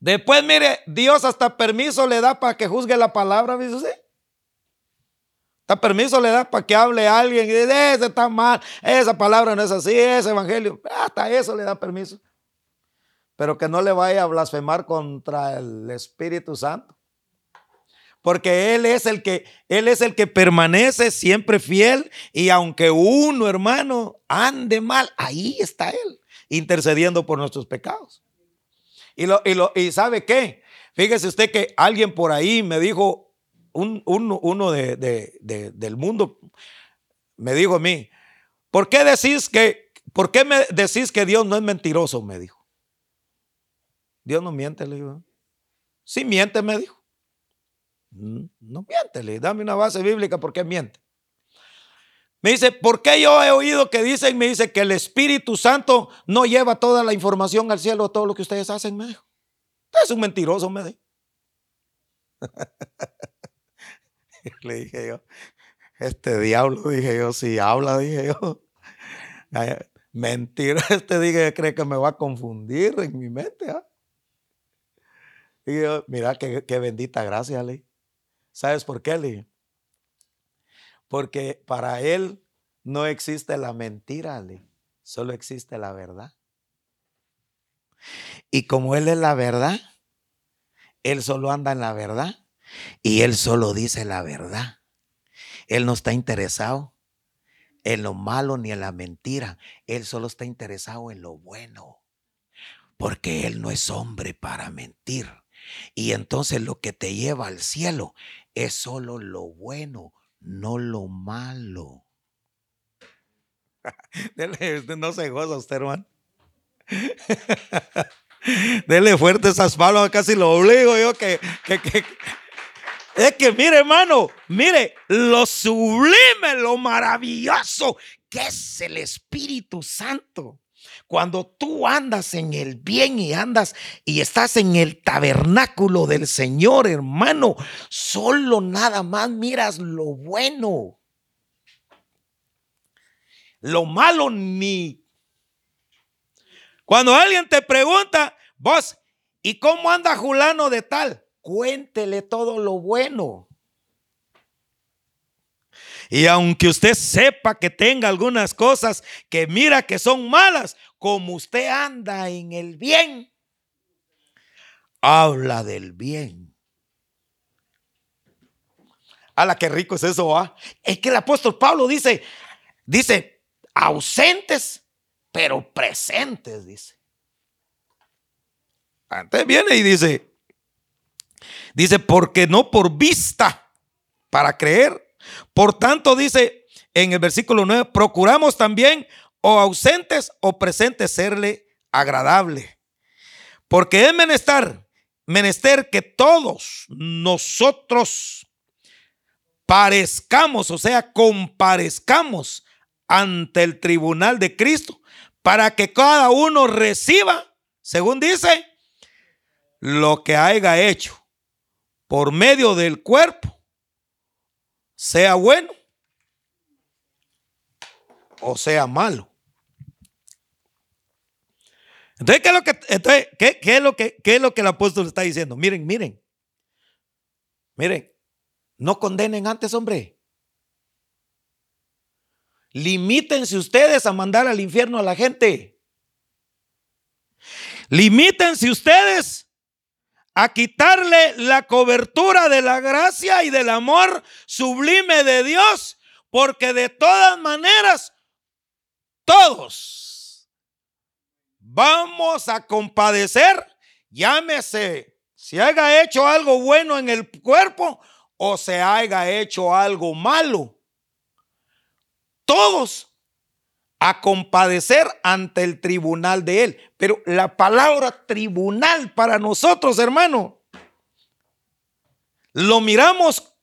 Después, mire, Dios hasta permiso le da para que juzgue la palabra, dice usted. Permiso le da para que hable alguien y dice, ese está mal, esa palabra no es así, ese evangelio. Hasta eso le da permiso. Pero que no le vaya a blasfemar contra el Espíritu Santo. Porque Él es el que, Él es el que permanece siempre fiel. Y aunque uno, hermano, ande mal, ahí está Él, intercediendo por nuestros pecados. Y, lo, y, lo, y sabe qué? Fíjese usted que alguien por ahí me dijo, un, uno de, del mundo, me dijo a mí, ¿por qué decís que, por qué me decís que Dios no es mentiroso? Me dijo. Dios no miente, le digo. Sí miente, me dijo. No miente, le dame una base bíblica, ¿por qué miente? Me dice, ¿por qué yo he oído que dicen, me dice que el Espíritu Santo no lleva toda la información al cielo, todo lo que ustedes hacen? Me dijo. Es un mentiroso, me dijo. Le dije yo, Este diablo, dije yo, si habla, dije yo. Mentira, este dije, cree que me va a confundir en mi mente. ¿ah? Y yo, mira qué, bendita gracia, Lee. ¿Sabes por qué, Lee? Porque para él no existe la mentira, Lee. Solo existe la verdad. Y como él es la verdad, él solo anda en la verdad y él solo dice la verdad. Él no está interesado en lo malo ni en la mentira. Él solo está interesado en lo bueno. Porque Él no es hombre para mentir. Y entonces lo que te lleva al cielo es solo lo bueno, no lo malo. no se goza usted, hermano. Dele fuerte esas palmas, casi lo obligo yo que, que, es que mire, hermano, mire, lo sublime, lo maravilloso que es el Espíritu Santo. Cuando tú andas en el bien y andas y estás en el tabernáculo del Señor, hermano, solo nada más miras lo bueno. Lo malo ni. Cuando alguien te pregunta, vos, ¿y cómo anda Julano de tal? Cuéntele todo lo bueno. Y aunque usted sepa que tenga algunas cosas que mira que son malas, como usted anda en el bien, habla del bien. A la que rico es eso, ¿ah? Es que el apóstol Pablo dice, dice, ausentes, pero presentes, dice. Antes viene y dice, Dice, porque no por vista para creer. Por tanto, dice en el versículo 9, procuramos también o ausentes o presentes serle agradable. Porque es menester, menester que todos nosotros parezcamos, o sea, comparezcamos ante el tribunal de Cristo para que cada uno reciba, según dice, lo que haya hecho por medio del cuerpo, sea bueno o sea malo. Entonces, ¿qué es lo que, qué, es lo que, qué es lo que el apóstol está diciendo? Miren, miren, miren, no condenen antes, hombre. Limítense ustedes a mandar al infierno a la gente. Limítense ustedes a quitarle la cobertura de la gracia y del amor sublime de Dios, porque de todas maneras, todos vamos a compadecer, llámese, si haya hecho algo bueno en el cuerpo o se haya hecho algo malo. Todos a compadecer ante el tribunal de Él. Pero la palabra tribunal para nosotros, hermano, lo miramos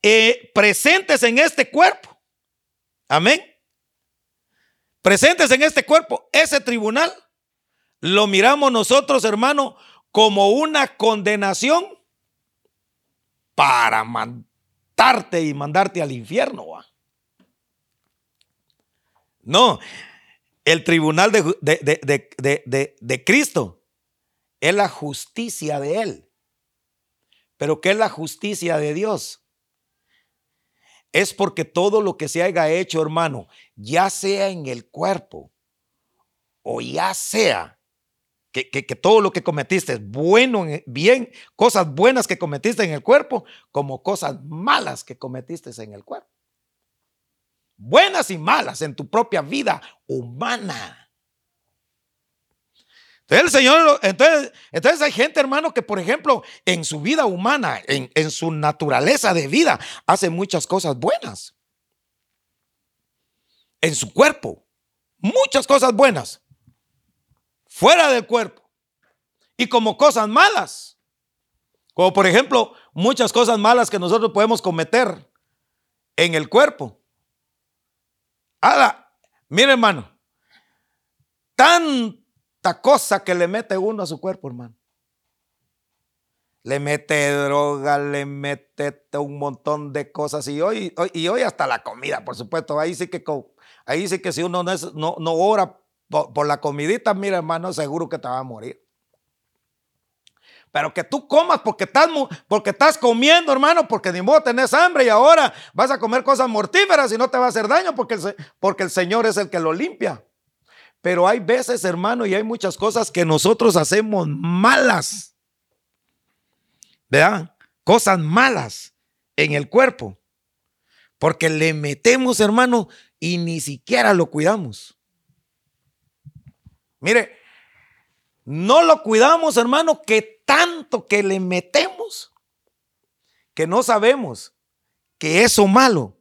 eh, presentes en este cuerpo. Amén. Presentes en este cuerpo, ese tribunal, lo miramos nosotros, hermano, como una condenación para matarte y mandarte al infierno. No, el tribunal de, de, Cristo es la justicia de Él. Pero ¿qué es la justicia de Dios? Es porque todo lo que se haya hecho, hermano, ya sea en el cuerpo o ya sea que, que, todo lo que cometiste es bueno, bien, cosas buenas que cometiste en el cuerpo, como cosas malas que cometiste en el cuerpo buenas y malas en tu propia vida humana. Entonces, el Señor, entonces, entonces hay gente, hermano, que por ejemplo, en su vida humana, en, en su naturaleza de vida, hace muchas cosas buenas. En su cuerpo, muchas cosas buenas. Fuera del cuerpo. Y como cosas malas. Como por ejemplo, muchas cosas malas que nosotros podemos cometer en el cuerpo. Ahora, mire hermano, tanta cosa que le mete uno a su cuerpo, hermano. Le mete droga, le mete un montón de cosas y hoy, y hoy hasta la comida, por supuesto. Ahí sí que, ahí sí que si uno no, no, no ora por, por, la comidita, mira hermano, seguro que te va a morir. Pero que tú comas porque estás, porque estás comiendo, hermano, porque ni modo tenés hambre y ahora vas a comer cosas mortíferas y no te va a hacer daño porque el, porque el Señor es el que lo limpia. Pero hay veces, hermano, y hay muchas cosas que nosotros hacemos malas. ¿Verdad? Cosas malas en el cuerpo. Porque le metemos, hermano, y ni siquiera lo cuidamos. Mire, no lo cuidamos, hermano, que tanto que le metemos que no sabemos que eso malo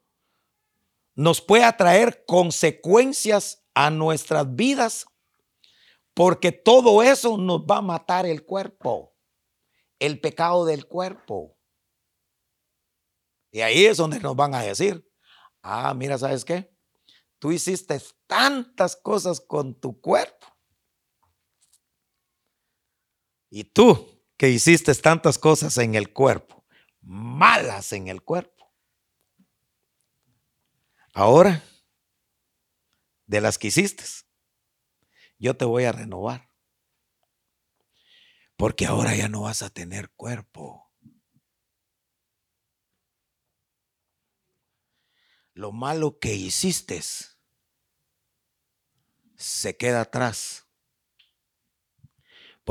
nos puede traer consecuencias a nuestras vidas, porque todo eso nos va a matar el cuerpo, el pecado del cuerpo. Y ahí es donde nos van a decir, ah, mira, ¿sabes qué? Tú hiciste tantas cosas con tu cuerpo y tú que hiciste tantas cosas en el cuerpo, malas en el cuerpo. Ahora, de las que hiciste, yo te voy a renovar. Porque ahora ya no vas a tener cuerpo. Lo malo que hiciste se queda atrás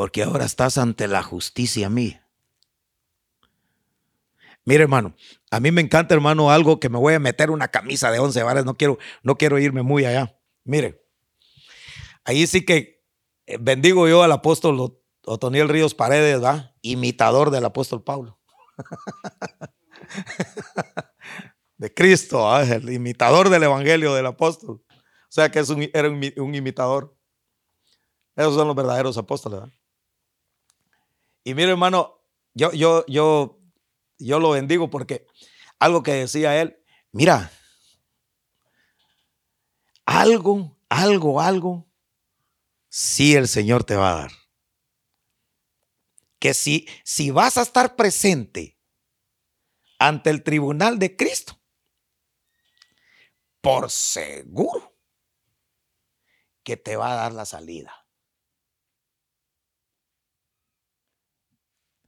porque ahora estás ante la justicia mía. Mire, hermano, a mí me encanta, hermano, algo que me voy a meter una camisa de 11 varas, no quiero, no quiero irme muy allá. Mire, ahí sí que eh, bendigo yo al apóstol Otoniel Ríos Paredes, ¿va? Imitador del apóstol Pablo. de Cristo, el imitador del evangelio del apóstol. O sea que es un, era un, un imitador. Esos son los verdaderos apóstoles. ¿verdad? Y mire, hermano, yo, yo, yo, yo lo bendigo porque algo que decía él, mira, algo, algo, algo, sí el Señor te va a dar. Que si, si vas a estar presente ante el tribunal de Cristo, por seguro que te va a dar la salida.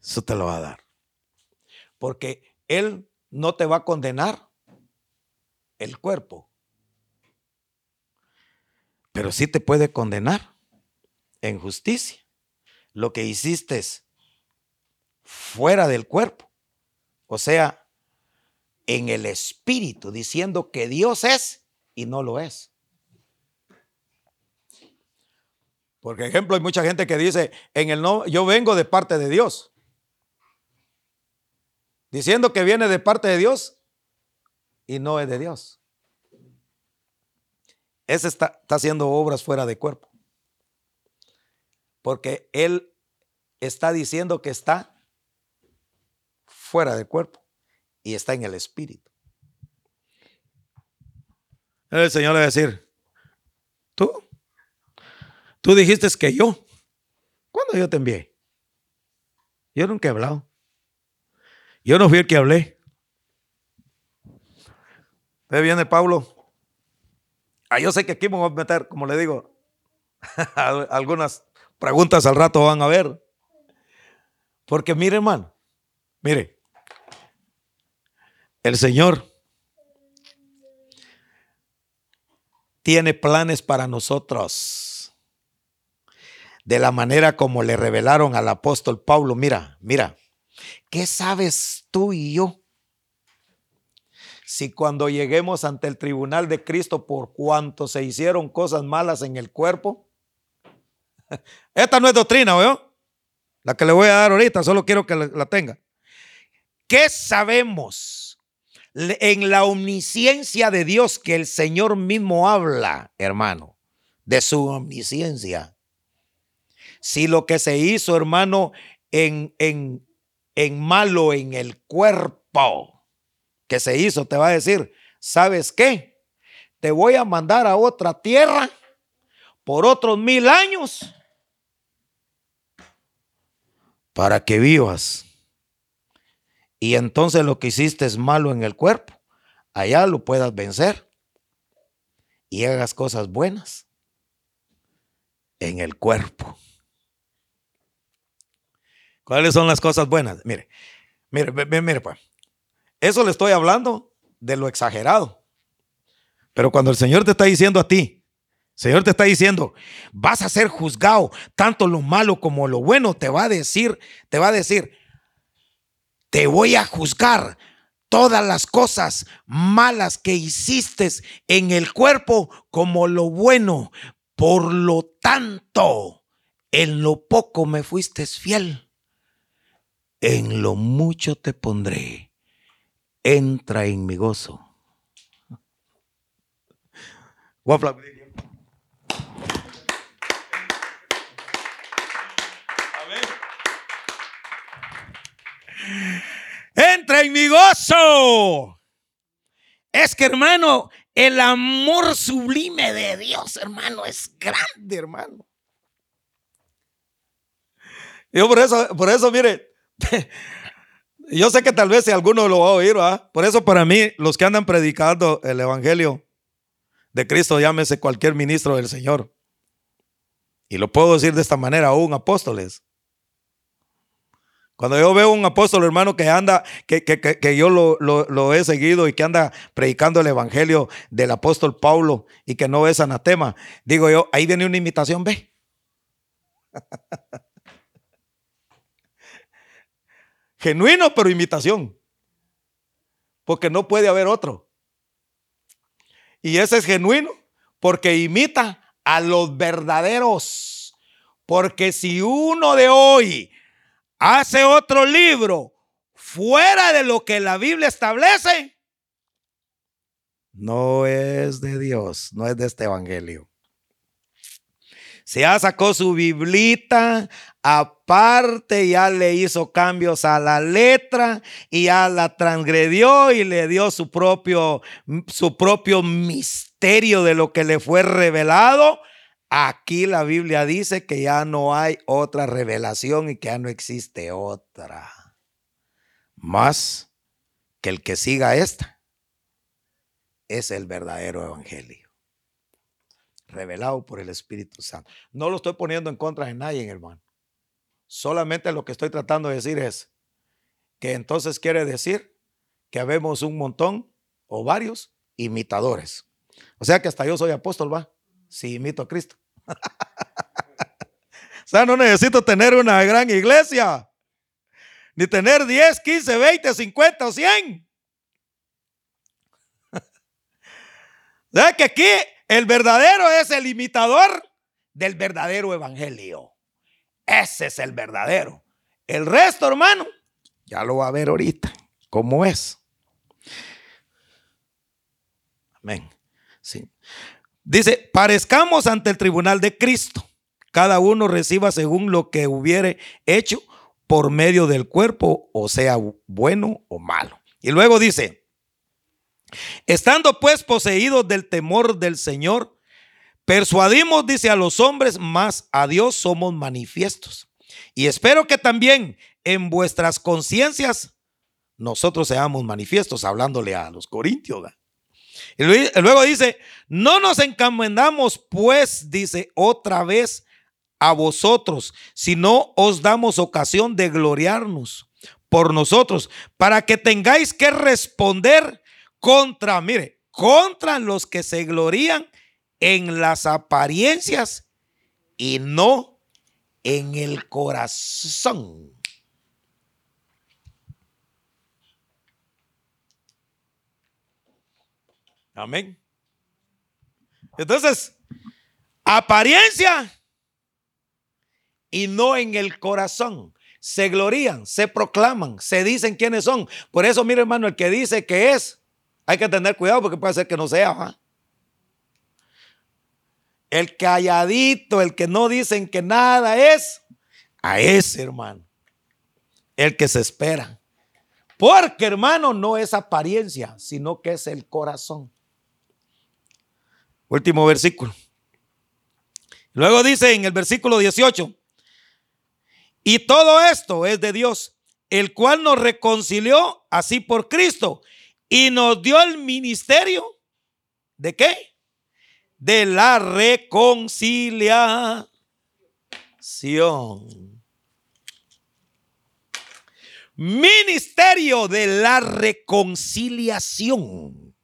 Eso te lo va a dar. Porque Él no te va a condenar el cuerpo. Pero sí te puede condenar en justicia. Lo que hiciste fuera del cuerpo. O sea, en el espíritu, diciendo que Dios es y no lo es. Porque, ejemplo, hay mucha gente que dice, en el no, yo vengo de parte de Dios diciendo que viene de parte de Dios y no es de Dios. Ese está, haciendo obras fuera de cuerpo. Porque él está diciendo que está fuera de cuerpo y está en el espíritu. El Señor le va a decir, tú, tú dijiste que yo, ¿cuándo yo te envié? Yo nunca he hablado. Yo no fui el que hablé. Usted viene Pablo. Ah, yo sé que aquí me voy a meter, como le digo, algunas preguntas al rato van a ver. Porque mire, hermano, mire, el Señor tiene planes para nosotros. De la manera como le revelaron al apóstol Pablo, mira, mira, ¿Qué sabes tú y yo? Si cuando lleguemos ante el tribunal de Cristo por cuanto se hicieron cosas malas en el cuerpo, esta no es doctrina, ¿veo? La que le voy a dar ahorita, solo quiero que la tenga. ¿Qué sabemos en la omnisciencia de Dios que el Señor mismo habla, hermano, de su omnisciencia? Si lo que se hizo, hermano, en, en, en malo en el cuerpo que se hizo, te va a decir, ¿sabes qué? Te voy a mandar a otra tierra por otros mil años para que vivas y entonces lo que hiciste es malo en el cuerpo, allá lo puedas vencer y hagas cosas buenas en el cuerpo. ¿Cuáles son las cosas buenas? Mire, mire, mire, pues. Eso le estoy hablando de lo exagerado. Pero cuando el Señor te está diciendo a ti, Señor te está diciendo, vas a ser juzgado, tanto lo malo como lo bueno, te va a decir, te va a decir, te voy a juzgar todas las cosas malas que hiciste en el cuerpo como lo bueno. Por lo tanto, en lo poco me fuiste fiel, en lo mucho te pondré. Entra en mi gozo. Entra en mi gozo. Es que, hermano, el amor sublime de Dios, hermano, es grande, hermano. Yo por eso, por eso, mire, yo sé que tal vez si alguno lo va a oír, por eso para mí, los que andan predicando el Evangelio de Cristo, llámese cualquier ministro del Señor. Y lo puedo decir de esta manera, aún apóstoles. Cuando yo veo un apóstol, hermano, que anda, que, que, yo lo, lo, he seguido y que anda predicando el evangelio del apóstol Pablo y que no es anatema, digo yo, ahí viene una imitación, ve. Genuino, pero imitación. Porque no puede haber otro. Y ese es genuino porque imita a los verdaderos. Porque si uno de hoy hace otro libro fuera de lo que la Biblia establece, no es de Dios, no es de este evangelio. Se ya sacó su biblita, aparte ya le hizo cambios a la letra y ya la transgredió y le dio su propio, su propio misterio de lo que le fue revelado Aquí la Biblia dice que ya no hay otra revelación y que ya no existe otra. Más que el que siga esta es el verdadero evangelio. Revelado por el Espíritu Santo. No lo estoy poniendo en contra de nadie, hermano. Solamente lo que estoy tratando de decir es que entonces quiere decir que habemos un montón o varios imitadores. O sea que hasta yo soy apóstol, va, si imito a Cristo. o sea, no necesito tener una gran iglesia, ni tener 10, 15, 20, 50 o 100. ¿Sabes que aquí el verdadero es el imitador del verdadero evangelio? Ese es el verdadero. El resto, hermano, ya lo va a ver ahorita, cómo es. Amén. Sí. Dice, parezcamos ante el tribunal de Cristo. Cada uno reciba según lo que hubiere hecho por medio del cuerpo, o sea, bueno o malo. Y luego dice, estando pues poseídos del temor del Señor, persuadimos, dice a los hombres, más a Dios somos manifiestos. Y espero que también en vuestras conciencias nosotros seamos manifiestos, hablándole a los corintios. Y luego dice, no nos encomendamos pues, dice otra vez a vosotros, sino os damos ocasión de gloriarnos por nosotros, para que tengáis que responder contra, mire, contra los que se glorían en las apariencias y no en el corazón. Amén. Entonces, apariencia y no en el corazón. Se glorían, se proclaman, se dicen quiénes son. Por eso, mire hermano, el que dice que es, hay que tener cuidado porque puede ser que no sea. El calladito, el que no dicen que nada es, a ese hermano. El que se espera. Porque hermano no es apariencia, sino que es el corazón. Último versículo. Luego dice en el versículo 18, y todo esto es de Dios, el cual nos reconcilió así por Cristo y nos dio el ministerio de qué? De la reconciliación. Ministerio de la reconciliación.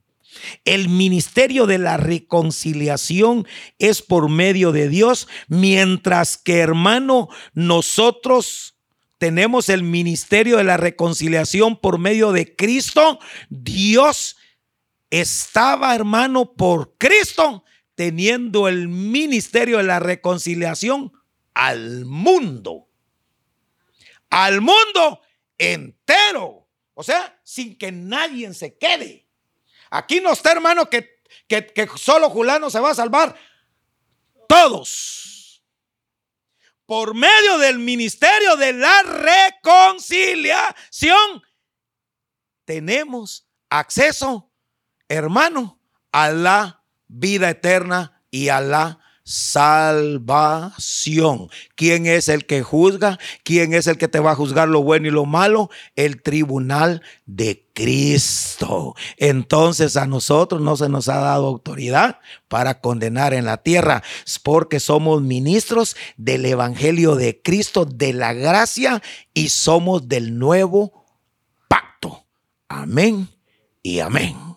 El ministerio de la reconciliación es por medio de Dios, mientras que hermano, nosotros tenemos el ministerio de la reconciliación por medio de Cristo. Dios estaba, hermano, por Cristo, teniendo el ministerio de la reconciliación al mundo. Al mundo entero. O sea, sin que nadie se quede. Aquí no está, hermano, que, que, solo Julano se va a salvar. Todos. Por medio del ministerio de la reconciliación, tenemos acceso, hermano, a la vida eterna y a la salvación. ¿Quién es el que juzga? ¿Quién es el que te va a juzgar lo bueno y lo malo? El tribunal de Cristo. Entonces a nosotros no se nos ha dado autoridad para condenar en la tierra, porque somos ministros del Evangelio de Cristo, de la gracia y somos del nuevo pacto. Amén y amén.